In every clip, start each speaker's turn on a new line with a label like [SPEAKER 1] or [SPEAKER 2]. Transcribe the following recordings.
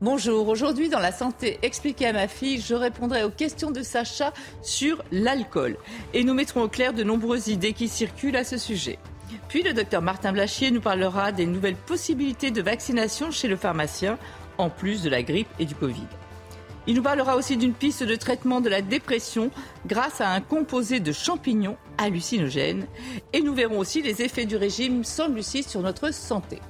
[SPEAKER 1] Bonjour, aujourd'hui dans la santé expliquée à ma fille, je répondrai aux questions de Sacha sur l'alcool et nous mettrons au clair de nombreuses idées qui circulent à ce sujet. Puis le docteur Martin Blachier nous parlera des nouvelles possibilités de vaccination chez le pharmacien, en plus de la grippe et du Covid. Il nous parlera aussi d'une piste de traitement de la dépression grâce à un composé de champignons hallucinogènes. Et nous verrons aussi les effets du régime sans glucides sur notre santé.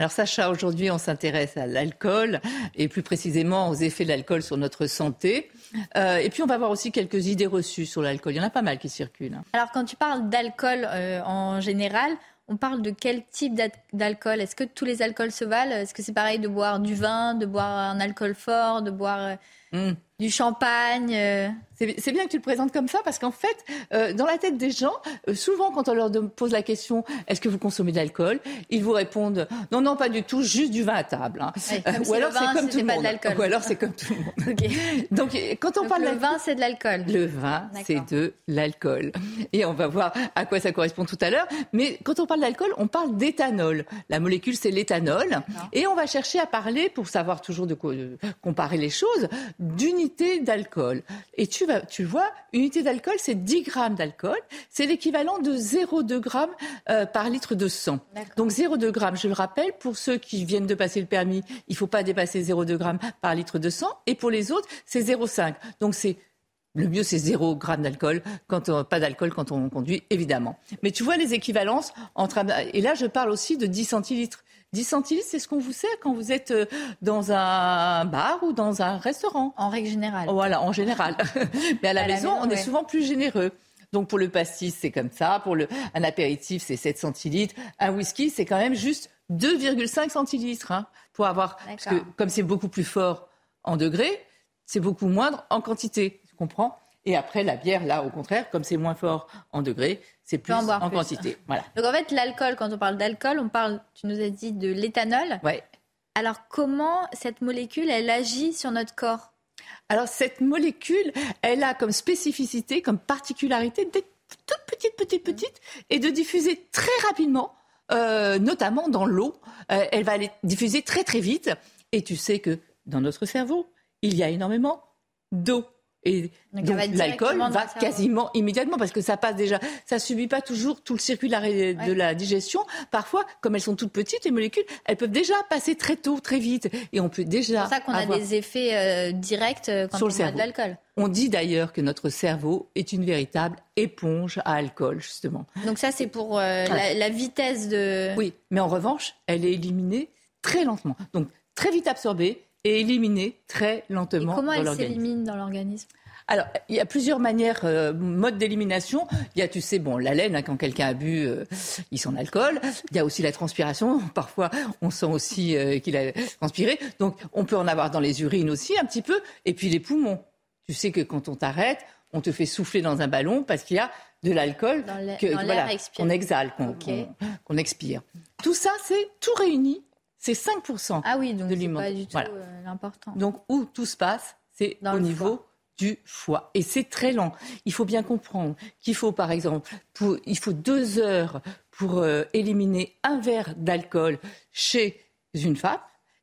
[SPEAKER 1] Alors Sacha, aujourd'hui on s'intéresse à l'alcool et plus précisément aux effets de l'alcool sur notre santé. Euh, et puis on va voir aussi quelques idées reçues sur l'alcool. Il y en a pas mal qui circulent. hein.
[SPEAKER 2] Alors quand tu parles d'alcool euh, en général, on parle de quel type d'al- d'alcool? Est-ce que tous les alcools se valent? Est-ce que c'est pareil de boire du vin, de boire un alcool fort, de boire
[SPEAKER 1] Mm.
[SPEAKER 2] du champagne euh
[SPEAKER 1] C'est bien que tu le présentes comme ça parce qu'en fait, euh, dans la tête des gens, euh, souvent quand on leur pose la question est-ce que vous consommez de l'alcool Ils vous répondent non, non, pas du tout, juste du vin à table. hein.
[SPEAKER 2] Ouais, comme si
[SPEAKER 1] Ou alors
[SPEAKER 2] vin,
[SPEAKER 1] c'est comme tout
[SPEAKER 2] pas de.
[SPEAKER 1] Ou alors c'est comme tout le monde. Donc quand on
[SPEAKER 2] Donc,
[SPEAKER 1] parle
[SPEAKER 2] le vin, c'est de l'alcool.
[SPEAKER 1] le vin, c'est de l'alcool. Et on va voir à quoi ça correspond tout à l'heure. Mais quand on parle d'alcool, on parle d'éthanol. La molécule, c'est l'éthanol. Et on va chercher à parler, pour savoir toujours de quoi de comparer les choses, d'unité d'alcool. Et tu, vas, tu vois, unité d'alcool, c'est 10 grammes d'alcool. C'est l'équivalent de 0,2 grammes euh, par litre de sang. Donc 0,2 grammes, je le rappelle, pour ceux qui viennent de passer le permis, il ne faut pas dépasser 0,2 grammes par litre de sang. Et pour les autres, c'est 0,5. Donc c'est le mieux, c'est 0 gramme d'alcool, quand on, pas d'alcool quand on conduit, évidemment. Mais tu vois les équivalences entre et là je parle aussi de 10 centilitres. 10 centilitres, c'est ce qu'on vous sert quand vous êtes euh, dans un bar ou dans un restaurant.
[SPEAKER 2] En règle générale.
[SPEAKER 1] Voilà, en général. Mais à la
[SPEAKER 2] À la
[SPEAKER 1] maison, on est souvent plus généreux. Donc pour le pastis, c'est comme ça. Pour le, un apéritif, c'est 7 centilitres. Un whisky, c'est quand même juste 2,5 centilitres. hein, pour avoir, parce que comme c'est beaucoup plus fort en degrés, c'est beaucoup moindre en quantité. Tu comprends? Et après, la bière, là, au contraire, comme c'est moins fort en degrés, c'est plus
[SPEAKER 2] en
[SPEAKER 1] en
[SPEAKER 2] plus.
[SPEAKER 1] quantité. Voilà.
[SPEAKER 2] Donc en fait, l'alcool, quand on parle d'alcool, on parle, tu nous as dit, de l'éthanol.
[SPEAKER 1] Ouais.
[SPEAKER 2] Alors comment cette molécule, elle agit sur notre corps?
[SPEAKER 1] Alors cette molécule, elle a comme spécificité, comme particularité d'être toute petite, petite, petite, et de diffuser très rapidement, euh, notamment dans l'eau. Euh, elle va aller diffuser très très vite. Et tu sais que dans notre cerveau, il y a énormément d'eau. Et
[SPEAKER 2] Donc,
[SPEAKER 1] l'alcool va quasiment immédiatement parce que ça passe déjà, ça subit pas toujours tout le circuit de la, de digestion. Parfois, comme elles sont toutes petites, les molécules, elles peuvent déjà passer très tôt, très vite, et on peut
[SPEAKER 2] C'est
[SPEAKER 1] déjà.
[SPEAKER 2] pour ça qu'on a des effets euh, directs euh, quand
[SPEAKER 1] Sur
[SPEAKER 2] on
[SPEAKER 1] le
[SPEAKER 2] boit
[SPEAKER 1] cerveau.
[SPEAKER 2] de l'alcool.
[SPEAKER 1] On dit d'ailleurs que notre cerveau est une véritable éponge à alcool, justement.
[SPEAKER 2] Donc ça, c'est pour euh, la, la vitesse de...
[SPEAKER 1] Oui, mais en revanche, elle est éliminée très lentement. Donc, très vite absorbée et éliminée très
[SPEAKER 2] Et
[SPEAKER 1] lentement
[SPEAKER 2] comment
[SPEAKER 1] dans
[SPEAKER 2] elle s'élimine dans l'organisme?
[SPEAKER 1] Alors, il y a plusieurs manières, euh, modes d'élimination. Il y a, tu sais, bon, la laine, hein, quand quelqu'un a bu, euh, il sent l'alcool. Il y a aussi la transpiration. Parfois, on sent aussi euh, qu'il a transpiré. Donc, on peut en avoir dans les urines aussi, un petit peu. Et puis, les poumons. Tu sais que quand on t'arrête, on te fait souffler dans un ballon parce qu'il y a de l'alcool
[SPEAKER 2] l'air
[SPEAKER 1] voilà, qu'on exhale, qu'on
[SPEAKER 2] Ok.
[SPEAKER 1] qu'on- qu'on expire. Tout ça, c'est tout réuni. C'est 5%.
[SPEAKER 2] Ah oui, donc
[SPEAKER 1] de l'humain.
[SPEAKER 2] pas du tout
[SPEAKER 1] Voilà.
[SPEAKER 2] euh, l'important.
[SPEAKER 1] Donc, où tout se passe, c'est au niveau
[SPEAKER 2] foie.
[SPEAKER 1] du foie. Et c'est très lent. Il faut bien comprendre qu'il faut, par exemple, pour- il faut deux heures pour euh, éliminer un verre d'alcool chez une femme,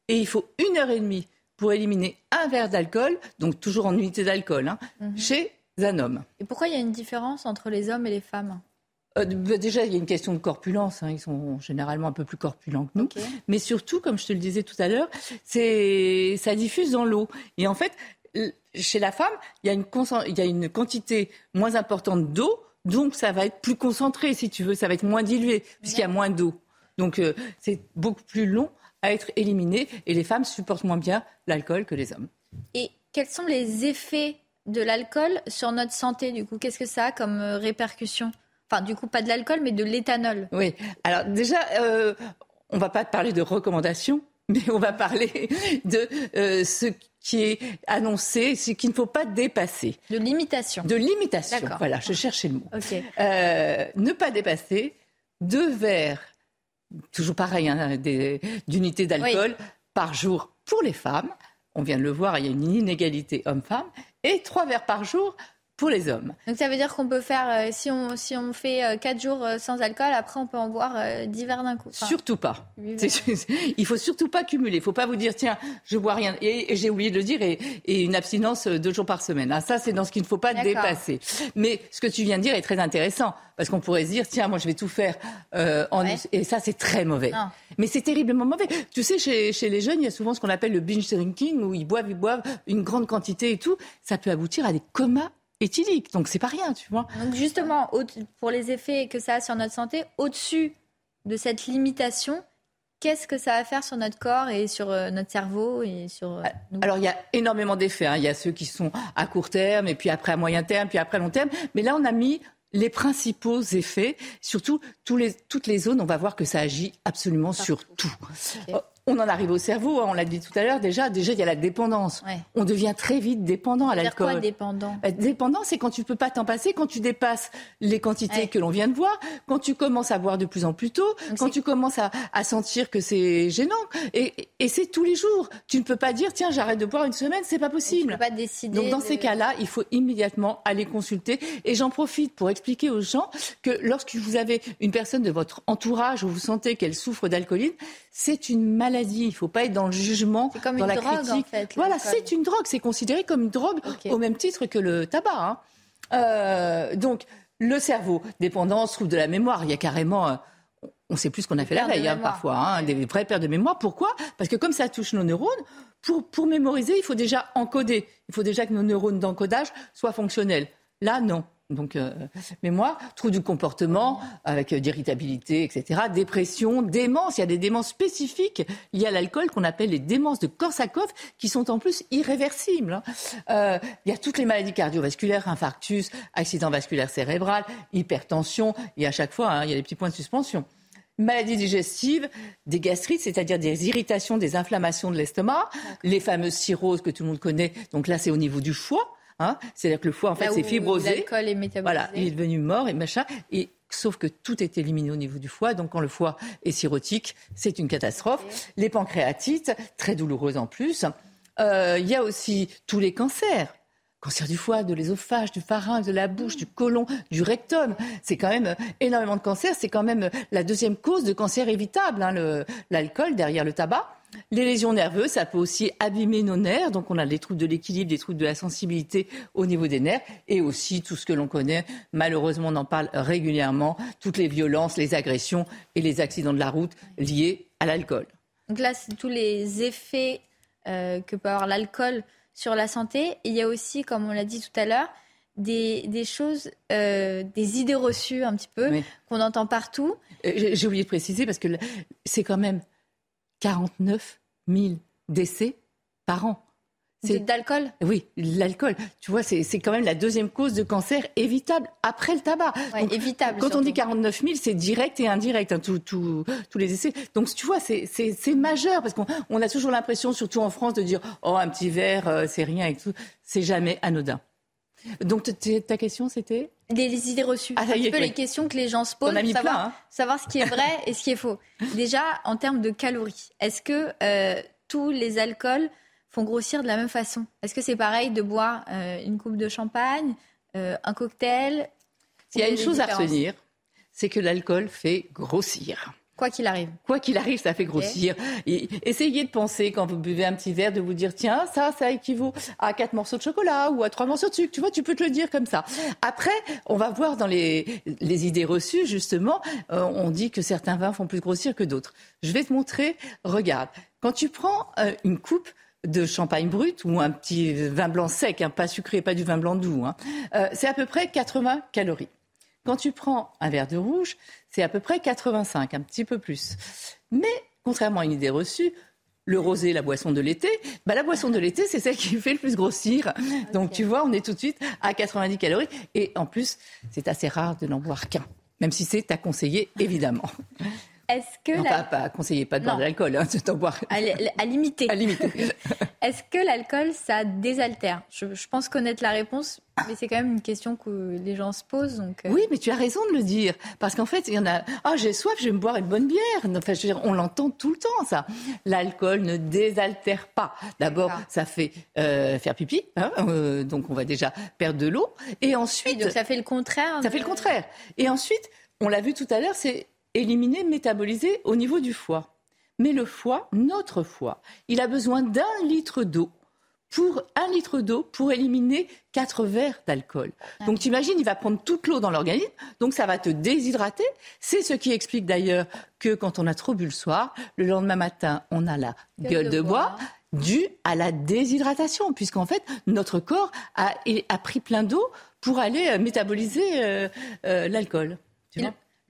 [SPEAKER 1] et il faut une heure et demie pour éliminer un verre d'alcool, donc toujours en unité d'alcool, hein,
[SPEAKER 2] Mhm.
[SPEAKER 1] chez un homme.
[SPEAKER 2] Et pourquoi il y a une différence entre les hommes et les femmes?
[SPEAKER 1] Euh, bah, déjà, il y a une question de corpulence. hein, Ils sont généralement un peu plus corpulents que nous. Mais surtout, comme je te le disais tout à l'heure, c'est ça diffuse dans l'eau. Et en fait, chez la femme, il y a une, concent- il y a une quantité moins importante d'eau, donc ça va être plus concentré, si tu veux, ça va être moins dilué, puisqu'il y a moins d'eau. Donc euh, c'est beaucoup plus long à être éliminé, et les femmes supportent moins bien l'alcool que les hommes.
[SPEAKER 2] Et quels sont les effets de l'alcool sur notre santé du coup? Qu'est-ce que ça a comme euh, répercussion Enfin, du coup, pas de l'alcool, mais de l'éthanol.
[SPEAKER 1] Oui. Alors déjà, euh, on va pas parler de recommandations, mais on va parler de euh, ce qui est annoncé, ce qu'il ne faut pas dépasser.
[SPEAKER 2] De limitation.
[SPEAKER 1] De limitation. Voilà, je cherchais le mot. Euh, ne pas dépasser deux verres, toujours pareil, hein, d'unités d'alcool par jour pour les femmes. On vient de le voir, il y a une inégalité homme-femme. Et trois verres par jour pour les hommes.
[SPEAKER 2] Donc ça veut dire qu'on peut faire, euh, si, on, si on fait euh, 4 jours euh, sans alcool, après on peut en boire euh, 10 verres d'un coup. Enfin,
[SPEAKER 1] surtout pas. Il faut surtout pas cumuler. Il faut pas vous dire tiens, je bois rien et, et j'ai oublié de le dire et, et une abstinence deux jours par semaine. Ah, ça c'est dans ce qu'il ne faut pas dépasser. Mais ce que tu viens de dire est très intéressant parce qu'on pourrait se dire tiens, moi je vais tout faire en
[SPEAKER 2] Ouais.
[SPEAKER 1] et ça c'est très mauvais.
[SPEAKER 2] Non.
[SPEAKER 1] Mais c'est terriblement mauvais. Tu sais, chez, chez les jeunes, il y a souvent ce qu'on appelle le binge drinking où ils boivent, ils boivent une grande quantité et tout. Ça peut aboutir à des comas éthyliques. Donc c'est pas rien, tu vois.
[SPEAKER 2] Donc justement, pour les effets que ça a sur notre santé, au-dessus de cette limitation, qu'est-ce que ça va faire sur notre corps et sur euh, notre cerveau et sur euh, nous?
[SPEAKER 1] Alors, il y a énormément d'effets. hein. Il y a ceux qui sont à court terme, et puis après à moyen terme, puis après à long terme. Mais là, on a mis les principaux effets. Surtout, tous les, toutes les zones, on va voir que ça agit absolument sur tout.
[SPEAKER 2] Ok.
[SPEAKER 1] On en arrive au cerveau, hein, on l'a dit tout à l'heure. Déjà, déjà, il y a la dépendance.
[SPEAKER 2] Ouais.
[SPEAKER 1] On devient très vite dépendant à
[SPEAKER 2] dire quoi
[SPEAKER 1] l'alcool.
[SPEAKER 2] dépendant?
[SPEAKER 1] Bah, Dépendant, c'est quand tu peux pas t'en passer, quand tu dépasses les quantités
[SPEAKER 2] Ouais.
[SPEAKER 1] que l'on vient de voir, quand tu commences à boire de plus en plus tôt,
[SPEAKER 2] Donc
[SPEAKER 1] quand
[SPEAKER 2] c'est-
[SPEAKER 1] tu commences à, à sentir que c'est gênant. Et, et c'est tous les jours. Tu ne peux pas dire, tiens, j'arrête de boire une semaine, c'est pas
[SPEAKER 2] Tu
[SPEAKER 1] possible.
[SPEAKER 2] peux pas décider.
[SPEAKER 1] Donc dans
[SPEAKER 2] de-
[SPEAKER 1] ces cas-là, il faut immédiatement aller consulter. Et j'en profite pour expliquer aux gens que lorsque vous avez une personne de votre entourage où vous sentez qu'elle souffre d'alcoolisme, c'est une maladie. Il ne faut pas être dans le jugement,
[SPEAKER 2] comme
[SPEAKER 1] dans
[SPEAKER 2] une
[SPEAKER 1] la
[SPEAKER 2] drogue,
[SPEAKER 1] critique.
[SPEAKER 2] en fait,
[SPEAKER 1] voilà, c'est une drogue. C'est considéré comme une drogue au même titre que le tabac. hein. Euh, donc le cerveau, dépendance, trouble de la mémoire. Il y a carrément... euh, on ne sait plus ce qu'on a fait la veille, hein, parfois, hein, des vraies pertes de mémoire. Pourquoi? Parce que comme ça touche nos neurones, pour, pour mémoriser, il faut déjà encoder. Il faut déjà que nos neurones d'encodage soient fonctionnels. Là, non. Donc, euh, mémoire, trouble du comportement, avec euh, d'irritabilité, etc., dépression, démence. Il y a des démences spécifiques liées à l'alcool qu'on appelle les démences de Korsakoff, qui sont en plus irréversibles. hein. Euh, il y a toutes les maladies cardiovasculaires, infarctus, accident vasculaire cérébral, hypertension, et à chaque fois, hein, il y a des petits points de suspension maladies digestives, des gastrites, c'est-à-dire des irritations, des inflammations de l'estomac, les fameuses cirrhoses que tout le monde connaît. Donc là, c'est au niveau du foie. Hein. C'est-à-dire que le foie, en fait,
[SPEAKER 2] Là où
[SPEAKER 1] fibrosé.
[SPEAKER 2] L'alcool est métabolisé.
[SPEAKER 1] Voilà, il est devenu mort et machin. Et sauf que tout est éliminé au niveau du foie. Donc quand le foie est cirrhotique, c'est une catastrophe. Les pancréatites, très douloureuses en plus. Euh, Il y a aussi tous les cancers. Cancer du foie, de l'ésophage, du pharynx, de la bouche, du côlon, du rectum. C'est quand même euh, énormément de cancers. C'est quand même euh, la deuxième cause de cancer évitable, hein, l'alcool derrière le tabac. Les lésions nerveuses, ça peut aussi abîmer nos nerfs. Donc, on a des troubles de l'équilibre, des troubles de la sensibilité au niveau des nerfs. Et aussi tout ce que l'on connaît. Malheureusement, on en parle régulièrement. Toutes les violences, les agressions et les accidents de la route liés à l'alcool.
[SPEAKER 2] Donc là, c'est tous les effets euh, que peut avoir l'alcool sur la santé. Et il y a aussi, comme on l'a dit tout à l'heure, des, des choses, euh, des idées reçues un petit peu,
[SPEAKER 1] Oui.
[SPEAKER 2] qu'on entend partout.
[SPEAKER 1] Euh, J'ai oublié de préciser parce que c'est quand même 49 000 décès par an. C'est
[SPEAKER 2] D'alcool?
[SPEAKER 1] Oui, l'alcool. Tu vois, c'est quand même la deuxième cause de cancer évitable après le tabac.
[SPEAKER 2] Ouais,
[SPEAKER 1] Donc,
[SPEAKER 2] évitable.
[SPEAKER 1] Quand on dit 49 000, c'est direct et indirect, hein, tout- tout- tous les essais. Donc, tu vois, c'est- majeur parce qu'on on a toujours l'impression, surtout en France, de dire oh un petit verre, euh, c'est rien et tout. C'est jamais anodin. Donc, ta question, c'était?
[SPEAKER 2] Les, les idées reçues.
[SPEAKER 1] Ah,
[SPEAKER 2] un petit
[SPEAKER 1] est,
[SPEAKER 2] peu
[SPEAKER 1] oui.
[SPEAKER 2] les questions que les gens se posent pour savoir,
[SPEAKER 1] plein, hein.
[SPEAKER 2] savoir ce qui est vrai et ce qui est faux. Déjà, en termes de calories, est-ce que euh, tous les alcools font grossir de la même façon? Est-ce que c'est pareil de boire euh, une coupe de champagne, euh, un cocktail?
[SPEAKER 1] Il y a une chose à retenir, c'est que l'alcool fait grossir.
[SPEAKER 2] Quoi qu'il arrive.
[SPEAKER 1] Quoi qu'il arrive, ça fait grossir. Et essayez de penser, quand vous buvez un petit verre, de vous dire, tiens, ça, ça équivaut à quatre morceaux de chocolat ou à trois morceaux de sucre. Tu vois, tu peux te le dire comme ça. Après, on va voir dans les, les idées reçues, justement, euh, on dit que certains vins font plus grossir que d'autres. Je vais te montrer, regarde, quand tu prends euh, une coupe de champagne brut ou un petit vin blanc sec, hein, pas sucré, pas du vin blanc doux, hein, euh, c'est à peu près 80 calories. Quand tu prends un verre de rouge, c'est à peu près 85, un petit peu plus. Mais, contrairement à une idée reçue, le rosé, la boisson de l'été, bah, la boisson de l'été, c'est celle qui fait le plus grossir. Donc, tu vois, on est tout de suite à 90 calories. Et en plus, c'est assez rare de n'en boire qu'un. Même si c'est à conseiller, évidemment.
[SPEAKER 2] Est-ce que
[SPEAKER 1] non, la... pas, conseiller, pas de boire de l'alcool, hein, c'est boire.
[SPEAKER 2] À, à, limiter.
[SPEAKER 1] à limiter.
[SPEAKER 2] Est-ce que l'alcool, ça désaltère? Je, pense connaître la réponse, mais c'est quand même une question que les gens se posent. Donc...
[SPEAKER 1] Euh. Oui, mais tu as raison de le dire. Parce qu'en fait, il y en a. Ah, j'ai soif, je vais me boire une bonne bière. Enfin, je veux dire, on l'entend tout le temps, ça. L'alcool ne désaltère pas. D'abord, ça fait euh, faire pipi. Hein, euh, donc, on va déjà perdre de l'eau. Et ensuite.
[SPEAKER 2] donc, ça fait le contraire.
[SPEAKER 1] Ça fait le contraire. Et ensuite, on l'a vu tout à l'heure, c'est éliminer, métaboliser au niveau du foie. Mais le foie, notre foie, il a besoin d'un litre d'eau pour un litre d'eau pour éliminer quatre verres d'alcool. Donc tu imagines, il va prendre toute l'eau dans l'organisme, donc ça va te déshydrater. C'est ce qui explique d'ailleurs que quand on a trop bu le soir, le lendemain matin, on a la gueule, de, bois. due à la déshydratation, puisqu'en fait, notre corps a, a pris plein d'eau pour aller euh, métaboliser euh, euh, l'alcool.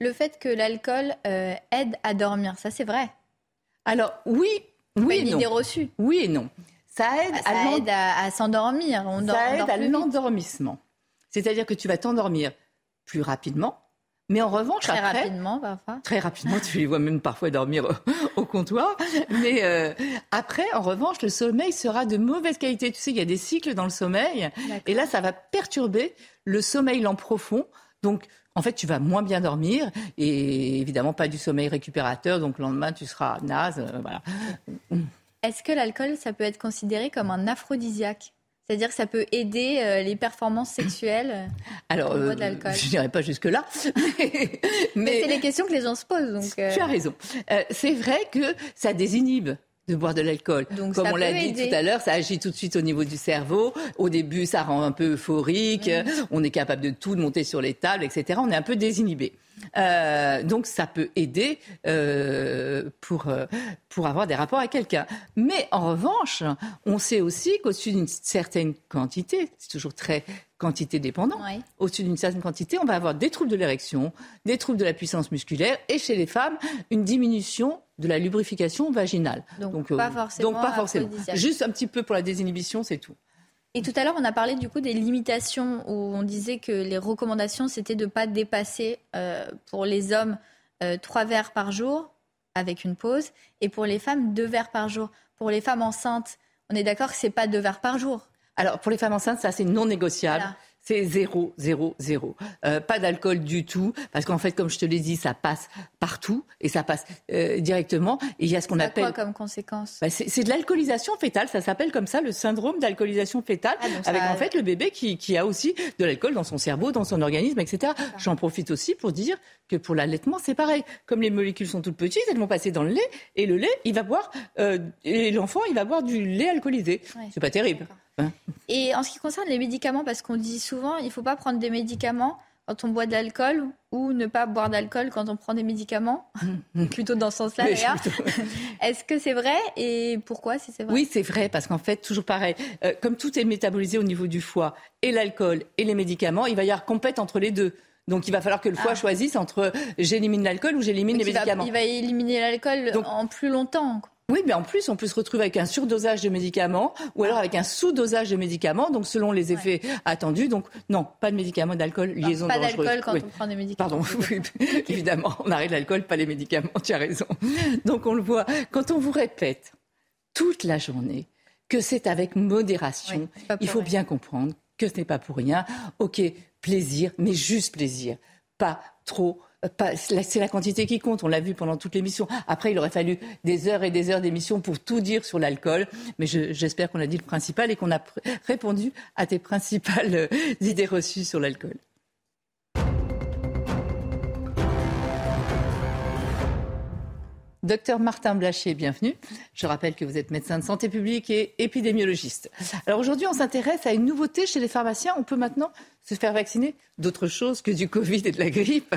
[SPEAKER 2] Le fait que l'alcool aide à dormir, ça c'est vrai.
[SPEAKER 1] Alors oui, oui
[SPEAKER 2] une idée reçue.
[SPEAKER 1] Oui et non.
[SPEAKER 2] Ça aide, à, s'endormir.
[SPEAKER 1] ça aide à l'endormissement. C'est-à-dire que tu vas t'endormir plus rapidement. Mais en revanche,
[SPEAKER 2] très rapidement parfois.
[SPEAKER 1] Très rapidement, tu les vois même parfois dormir au, comptoir. Mais euh, après, en revanche, le sommeil sera de mauvaise qualité. Tu sais, il y a des cycles dans le sommeil, et là, ça va perturber le sommeil lent profond. Donc, en fait, tu vas moins bien dormir et évidemment pas du sommeil récupérateur. Donc, le lendemain, tu seras naze. Euh, voilà.
[SPEAKER 2] Est-ce que l'alcool, ça peut être considéré comme un aphrodisiaque? C'est-à-dire que ça peut aider euh, les performances sexuelles euh,
[SPEAKER 1] Alors, euh, je n'irai pas jusque-là.
[SPEAKER 2] mais, c'est les questions que les gens se posent. Donc,
[SPEAKER 1] Tu as raison. c'est vrai que ça désinhibe de boire de l'alcool. Comme on l'a dit tout à l'heure, ça agit tout de suite au niveau du cerveau. Au début, ça rend un peu euphorique. Mhm. On est capable de tout, de monter sur les tables, etc. On est un peu désinhibé. Euh, donc ça peut aider euh, pour, euh, pour avoir des rapports avec quelqu'un. Mais en revanche, on sait aussi qu'au-dessus d'une certaine quantité, c'est toujours très quantité dépendant, au-dessus d'une certaine quantité, on va avoir des troubles de l'érection, des troubles de la puissance musculaire et chez les femmes, une diminution de la lubrification vaginale.
[SPEAKER 2] Donc, pas forcément.
[SPEAKER 1] Donc pas forcément. Juste un petit peu pour la désinhibition, c'est tout.
[SPEAKER 2] Et tout à l'heure, on a parlé du coup des limitations où on disait que les recommandations, c'était de ne pas dépasser euh, pour les hommes euh, trois verres par jour avec une pause et pour les femmes deux verres par jour. Pour les femmes enceintes, on est d'accord que c'est pas deux verres par jour.
[SPEAKER 1] Alors pour les femmes enceintes, ça c'est non négociable c'est zéro, zéro, zéro. Euh, pas d'alcool du tout, parce qu'en fait, comme je te l'ai dit, ça passe partout et ça passe euh, directement. Et il y a ce qu'on appelle.
[SPEAKER 2] quoi comme conséquence?
[SPEAKER 1] Bah, C'est de l'alcoolisation fétale. Ça s'appelle comme ça le syndrome d'alcoolisation fétale, ah, avec en fait le bébé qui, qui a aussi de l'alcool dans son cerveau, dans son organisme, etc. J'en profite aussi pour dire que pour l'allaitement, c'est pareil. Comme les molécules sont toutes petites, elles vont passer dans le lait et le lait, il va boire euh, et l'enfant, il va boire du lait alcoolisé. C'est pas terrible.
[SPEAKER 2] Hein Et en ce qui concerne les médicaments, parce qu'on dit souvent, il ne faut pas prendre des médicaments quand on boit de l'alcool ou ne pas boire d'alcool quand on prend des médicaments, plutôt dans ce sens-là d'ailleurs. Est-ce que c'est vrai et pourquoi si c'est vrai?
[SPEAKER 1] Oui, c'est vrai parce qu'en fait, toujours pareil, euh, comme tout est métabolisé au niveau du foie et l'alcool et les médicaments, il va y avoir compète entre les deux. Donc il va falloir que le foie ah. choisisse entre j'élimine l'alcool ou j'élimine les médicaments.
[SPEAKER 2] il va éliminer l'alcool en plus longtemps.
[SPEAKER 1] Oui, mais en plus, on peut se retrouver avec un surdosage de médicaments ou alors avec un sous-dosage de médicaments, donc selon les effets attendus. Donc, non, pas de médicaments, d'alcool, liaison
[SPEAKER 2] pas dangereuse. Pas d'alcool quand on prend des médicaments.
[SPEAKER 1] Pardon, évidemment, on arrête l'alcool, pas les médicaments, tu as raison. Donc, on le voit, quand on vous répète toute la journée que c'est avec modération, il faut bien comprendre que ce n'est pas pour rien. Ok, plaisir, mais juste plaisir, pas trop c'est la quantité qui compte, on l'a vu pendant toute l'émission. Après, il aurait fallu des heures et des heures d'émission pour tout dire sur l'alcool, mais j'espère qu'on a dit le principal et qu'on a répondu à tes principales euh, idées reçues sur l'alcool. Docteur Martin Blacher, bienvenue. Je rappelle que vous êtes médecin de santé publique et épidémiologiste. Alors aujourd'hui, on s'intéresse à une nouveauté chez les pharmaciens. On peut maintenant se faire vacciner d'autres choses que du Covid et de la grippe.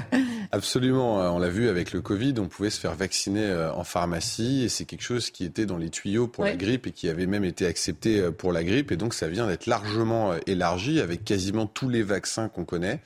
[SPEAKER 3] Absolument. Euh, on l'a vu avec le Covid, on pouvait se faire vacciner euh, en pharmacie et c'est quelque chose qui était dans les tuyaux pour la grippe et qui avait même été accepté euh, pour la grippe. Et donc ça vient d'être largement élargi avec quasiment tous les vaccins qu'on connaît.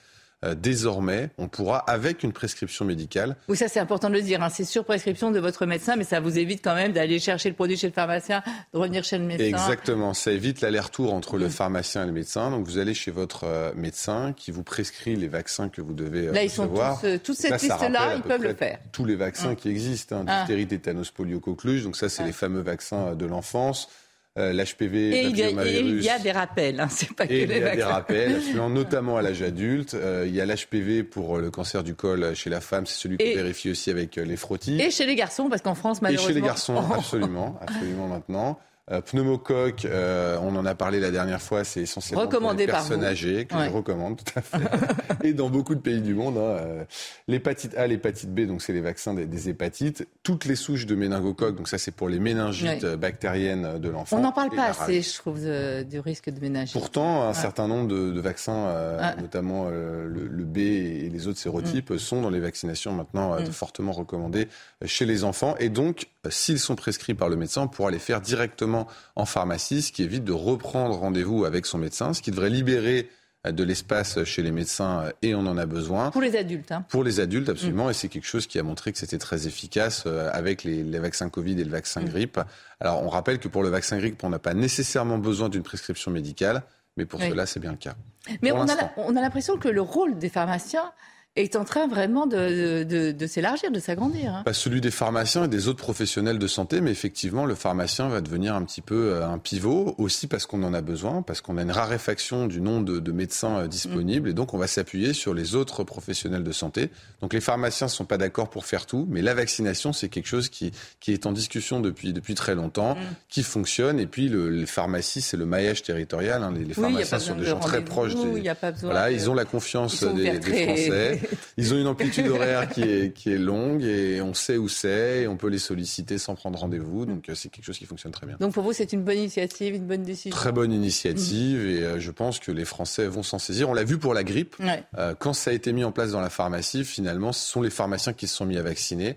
[SPEAKER 3] Euh, désormais, on pourra, avec une prescription médicale.
[SPEAKER 1] Oui, ça c'est important de le dire. Hein. C'est sur prescription de votre médecin, mais ça vous évite quand même d'aller chercher le produit chez le pharmacien, de revenir chez le médecin.
[SPEAKER 3] Exactement. Ça évite l'aller-retour entre le pharmacien et le médecin. Donc vous allez chez votre euh, médecin qui vous prescrit les vaccins que vous devez
[SPEAKER 1] Là, ils sont tous, toute cette liste-là, ils peuvent le faire.
[SPEAKER 3] Tous les vaccins hum. qui existent, hein, ah. diphtérie, tétanos, poliocoqueluche. Donc ça, c'est ah. les fameux vaccins de l'enfance. L'HPV,
[SPEAKER 1] et il, y a, des rappels, hein, c'est pas que
[SPEAKER 3] et
[SPEAKER 1] les
[SPEAKER 3] Il y a des rappels, notamment à l'âge adulte. Euh, il y a l'HPV pour le cancer du col chez la femme, c'est celui qu'on vérifie aussi avec euh, les frottis.
[SPEAKER 1] Et chez les garçons, parce qu'en France, malheureusement.
[SPEAKER 3] Et chez les garçons, absolument, absolument maintenant. Euh, pneumocoque, euh, on en a parlé la dernière fois, c'est essentiellement pour les personnes âgées que je recommande tout à fait. et dans beaucoup de pays du monde, hein, euh, l'hépatite A, l'hépatite B, donc c'est les vaccins des, hépatites, toutes les souches de méningocoque, donc ça c'est pour les méningites bactériennes de l'enfant.
[SPEAKER 1] On n'en parle pas assez, je trouve, du risque de méningite.
[SPEAKER 3] Pourtant, un certain nombre de, vaccins, notamment le, B et les autres sérotypes, mm. sont dans les vaccinations maintenant mm. fortement recommandées chez les enfants. Et donc, s'ils sont prescrits par le médecin, on pourra les faire directement en pharmacie, ce qui évite de reprendre rendez-vous avec son médecin, ce qui devrait libérer euh, de l'espace chez les médecins euh, et on en a besoin.
[SPEAKER 1] Pour les adultes. Hein.
[SPEAKER 3] Pour les adultes, absolument. Mm. Et c'est quelque chose qui a montré que c'était très efficace euh, avec les, vaccins Covid et le vaccin mm. grippe. Alors on rappelle que pour le vaccin grippe, on n'a pas nécessairement besoin d'une prescription médicale, mais pour cela, c'est bien le cas.
[SPEAKER 1] Mais on a l'impression que le rôle des pharmaciens est en train vraiment de, de, de s'élargir, de s'agrandir. Hein.
[SPEAKER 3] Pas celui des pharmaciens et des autres professionnels de santé, mais effectivement, le pharmacien va devenir un petit peu euh, un pivot, aussi parce qu'on en a besoin, parce qu'on a une raréfaction du nombre de, de médecins euh, disponibles, mm. et donc on va s'appuyer sur les autres professionnels de santé. Donc les pharmaciens ne sont pas d'accord pour faire tout, mais la vaccination, c'est quelque chose qui, qui est en discussion depuis, depuis très longtemps, mm. qui fonctionne, et puis le, les pharmacies, c'est le maillage territorial. Hein. Les, les pharmaciens sont des gens très proches. Des, voilà, ils ont la confiance des, des Français. Ils ont une amplitude horaire qui est, qui est longue et on sait où c'est et on peut les solliciter sans prendre rendez-vous. Donc euh, c'est quelque chose qui fonctionne très bien.
[SPEAKER 1] Donc pour vous, c'est une bonne initiative, une bonne décision
[SPEAKER 3] Très bonne initiative et euh, je pense que les Français vont s'en saisir. On l'a vu pour la grippe. Euh, quand ça a été mis en place dans la pharmacie, finalement, ce sont les pharmaciens qui se sont mis à vacciner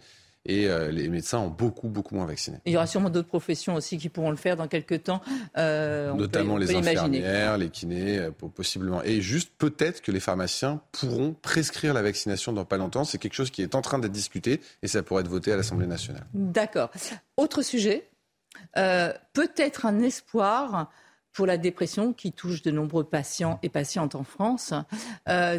[SPEAKER 3] et euh, les médecins ont beaucoup, beaucoup moins vacciné.
[SPEAKER 1] Il y aura sûrement d'autres professions aussi qui pourront le faire dans quelques temps.
[SPEAKER 3] Euh, Notamment les infirmières, les kinés, euh, possiblement. Et juste peut-être que les pharmaciens pourront prescrire la vaccination dans pas longtemps. C'est quelque chose qui est en train d'être discuté et ça pourrait être voté à l'Assemblée nationale.
[SPEAKER 1] D'accord. Autre sujet, peut-être un espoir pour la dépression qui touche de nombreux patients et patientes en France.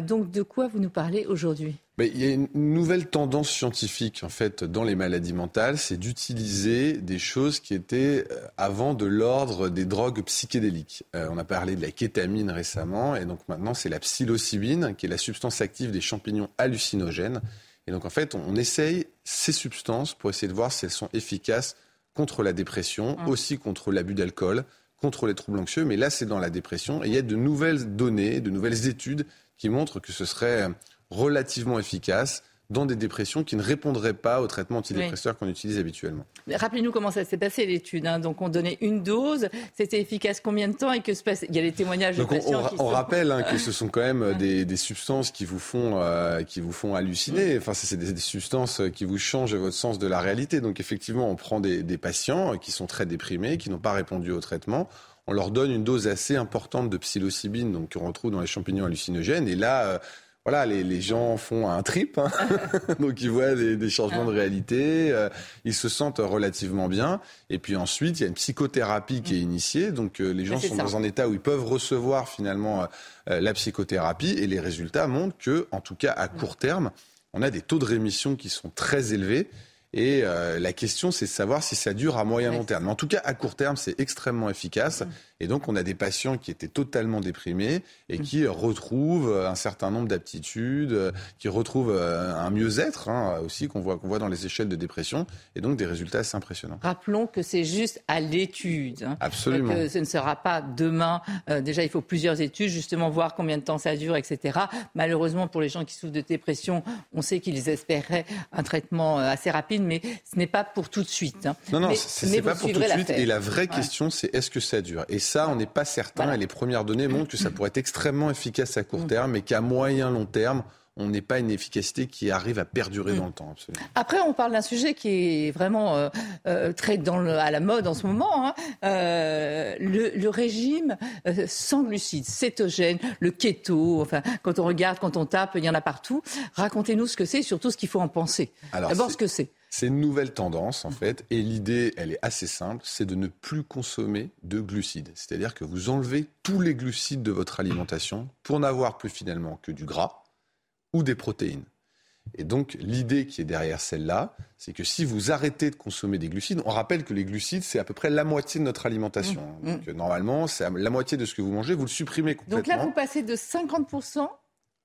[SPEAKER 1] donc de quoi vous nous parlez aujourd'hui?
[SPEAKER 3] Il y a une nouvelle tendance scientifique en fait dans les maladies mentales, c'est d'utiliser des choses qui étaient euh, avant de l'ordre des drogues psychédéliques. Euh, on a parlé de la kétamine récemment, et donc maintenant c'est la psilocybine, qui est la substance active des champignons hallucinogènes. Et donc en fait, on, essaye ces substances pour essayer de voir si elles sont efficaces contre la dépression, mmh. aussi contre l'abus d'alcool, contre les troubles anxieux. Mais là, c'est dans la dépression, et il y a de nouvelles données, de nouvelles études qui montrent que ce serait relativement efficace dans des dépressions qui ne répondraient pas aux traitements antidépresseurs qu'on utilise habituellement.
[SPEAKER 1] Rappelez-nous comment ça s'est passé l'étude. Hein. Donc on donnait une dose, c'était efficace combien de temps et que se passe Il y a des témoignages de patients.
[SPEAKER 3] On, on rappelle hein, que ce sont quand même des, substances qui vous font euh, qui vous font halluciner. Enfin, c'est des, substances qui vous changent votre sens de la réalité. Donc effectivement, on prend des, des patients qui sont très déprimés, qui n'ont pas répondu au traitement on leur donne une dose assez importante de psilocybine, donc qu'on retrouve dans les champignons hallucinogènes. Et là, euh, voilà, les, gens font un trip, hein. donc ils voient des, changements de réalité, euh, ils se sentent relativement bien. Et puis ensuite, il y a une psychothérapie qui est initiée, donc euh, les gens sont dans un état où ils peuvent recevoir finalement euh, la psychothérapie, et les résultats montrent que, en tout cas à court terme, on a des taux de rémission qui sont très élevés. Et la question, c'est de savoir si ça dure à moyen long terme. Mais en tout cas, à court terme, c'est extrêmement efficace. Et donc, on a des patients qui étaient totalement déprimés et mmh. qui retrouvent un certain nombre d'aptitudes, qui retrouvent euh, un mieux-être hein, aussi qu'on voit, qu'on voit dans les échelles de dépression, et donc des résultats assez impressionnants.
[SPEAKER 1] Rappelons que c'est juste à l'étude. Hein.
[SPEAKER 3] Absolument.
[SPEAKER 1] Que ce ne sera pas demain. Euh, déjà, il faut plusieurs études, justement, voir combien de temps ça dure, etc. Malheureusement, pour les gens qui souffrent de dépression, on sait qu'ils espéraient un traitement euh, assez rapide, mais ce n'est pas pour tout de suite. Hein.
[SPEAKER 3] Non, non, ce n'est pas pour tout de suite. Et la vraie question, c'est est-ce que ça dure? Ça, on n'est pas certain. Et les premières données montrent que ça pourrait être extrêmement efficace à court mm. terme et qu'à moyen long terme, on n'est pas une efficacité qui arrive à perdurer mm. dans le temps. Absolument.
[SPEAKER 1] Après, on parle d'un sujet qui est vraiment euh, euh, très dans à la mode en ce moment, hein. euh, le, régime sans glucides, cétogène, le keto. Enfin, quand on regarde, quand on tape, il y en a partout. Racontez-nous ce que c'est, surtout ce qu'il faut en penser. D'abord, ce que c'est.
[SPEAKER 3] C'est une nouvelle tendance en fait, et l'idée, elle est assez simple, c'est de ne plus consommer de glucides. C'est-à-dire que vous enlevez tous les glucides de votre alimentation pour n'avoir plus finalement que du gras ou des protéines. Et donc l'idée qui est derrière celle-là, c'est que si vous arrêtez de consommer des glucides, on rappelle que les glucides, c'est à peu près la moitié de notre alimentation. Mmh. Donc normalement, c'est la moitié de ce que vous mangez, vous le supprimez complètement.
[SPEAKER 1] Donc là, vous passez de 50%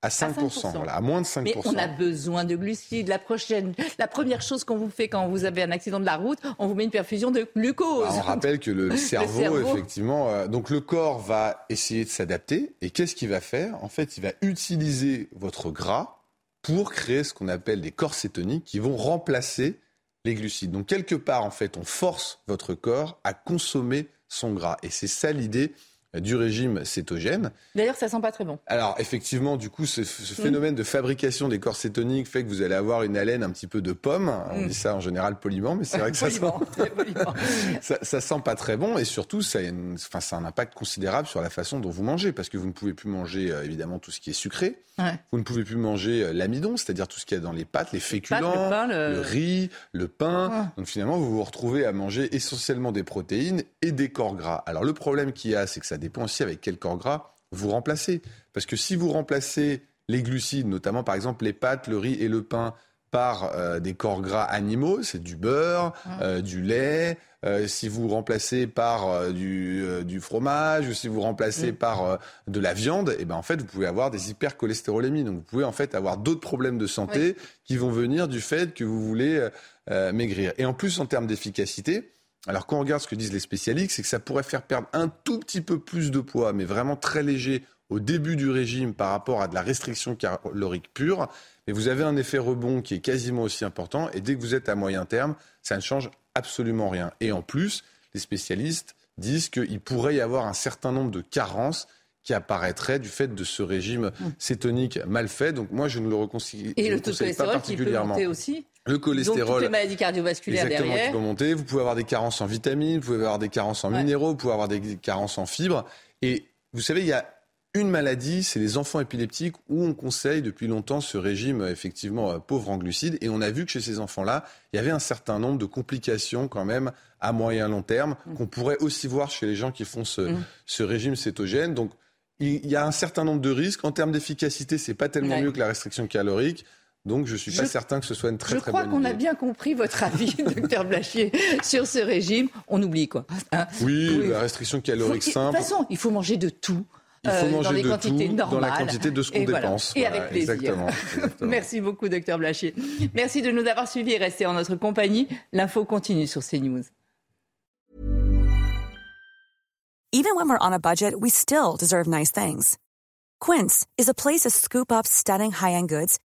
[SPEAKER 3] à 5%, à, moins de 5%.
[SPEAKER 1] Mais on a besoin de glucides. La, prochaine, la première chose qu'on vous fait quand vous avez un accident de la route, on vous met une perfusion de glucose.
[SPEAKER 3] Bah, on rappelle que le cerveau, effectivement, euh, donc le corps va essayer de s'adapter. Et qu'est-ce qu'il va faire? En fait, il va utiliser votre gras pour créer ce qu'on appelle des corps cétoniques qui vont remplacer les glucides. Donc quelque part, en fait, on force votre corps à consommer son gras. Et c'est ça l'idée du régime cétogène.
[SPEAKER 1] D'ailleurs, ça sent pas très bon.
[SPEAKER 3] Alors, effectivement, du coup, ce, mm. phénomène de fabrication des corps cétoniques fait que vous allez avoir une haleine un petit peu de pomme. On mm. dit ça en général poliment, mais c'est vrai que ça sent... ça, sent pas très bon et surtout, ça a, enfin, ça a un impact considérable sur la façon dont vous mangez parce que vous ne pouvez plus manger, euh, évidemment, tout ce qui est sucré. Vous ne pouvez plus manger euh, l'amidon, c'est-à-dire tout ce qu'il y a dans les pâtes, les féculents, le, riz, le pain. Donc finalement, vous vous retrouvez à manger essentiellement des protéines et des corps gras. Alors le problème qu'il y a, c'est que ça dépend aussi avec quel corps gras vous remplacez. Parce que si vous remplacez les glucides, notamment par exemple les pâtes, le riz et le pain, par euh, des corps gras animaux, c'est du beurre, euh, du lait. Euh, si vous remplacez par du, du, fromage ou si vous remplacez mm. par de la viande, et eh ben en fait vous pouvez avoir des hypercholestérolémies. Donc vous pouvez en fait avoir d'autres problèmes de santé qui vont venir du fait que vous voulez maigrir. Et en plus en termes d'efficacité, alors quand on regarde ce que disent les spécialistes, c'est que ça pourrait faire perdre un tout petit peu plus de poids, mais vraiment très léger au début du régime par rapport à de la restriction calorique pure. Mais vous avez un effet rebond qui est quasiment aussi important. Et dès que vous êtes à moyen terme, ça ne change absolument rien. Et en plus, les spécialistes disent qu'il pourrait y avoir un certain nombre de carences qui apparaîtraient du fait de ce régime mmh. cétonique mal fait. Donc moi, je ne le reconseille,
[SPEAKER 1] Et le taux de cholestérol qui peut monter aussi
[SPEAKER 3] le cholestérol. Donc, toutes
[SPEAKER 1] les maladies cardiovasculaires
[SPEAKER 3] exactement,
[SPEAKER 1] derrière.
[SPEAKER 3] qui monter. Vous pouvez avoir des carences en vitamines, vous pouvez avoir des carences en minéraux, vous pouvez avoir des carences en fibres. Et vous savez, il y a une maladie, c'est les enfants épileptiques où on conseille depuis longtemps ce régime effectivement euh, pauvre en glucides. Et on a vu que chez ces enfants-là, il y avait un certain nombre de complications quand même à moyen long terme mm. qu'on pourrait aussi voir chez les gens qui font ce, mm. ce régime cétogène. Donc il y a un certain nombre de risques. En termes d'efficacité, c'est pas tellement mieux que la restriction calorique. Donc je ne suis pas certain que ce soit une très, très bonne
[SPEAKER 1] idée. Je crois qu'on a bien compris votre avis, docteur Blachier, sur ce régime. On oublie quoi.
[SPEAKER 3] Hein oui, la restriction calorique simple.
[SPEAKER 1] De toute façon, il faut manger de tout.
[SPEAKER 3] Il faut euh, manger
[SPEAKER 1] dans les
[SPEAKER 3] de
[SPEAKER 1] quantités
[SPEAKER 3] tout,
[SPEAKER 1] normales.
[SPEAKER 3] dans la quantité de ce qu'on dépense.
[SPEAKER 1] Et avec plaisir. Exactement, Merci beaucoup, docteur Blachier. Merci de nous avoir suivis et rester en notre compagnie. L'info continue sur CNews.
[SPEAKER 4] Even when we're on a budget, we still deserve nice things. Quince is a place to scoop up stunning high-end goods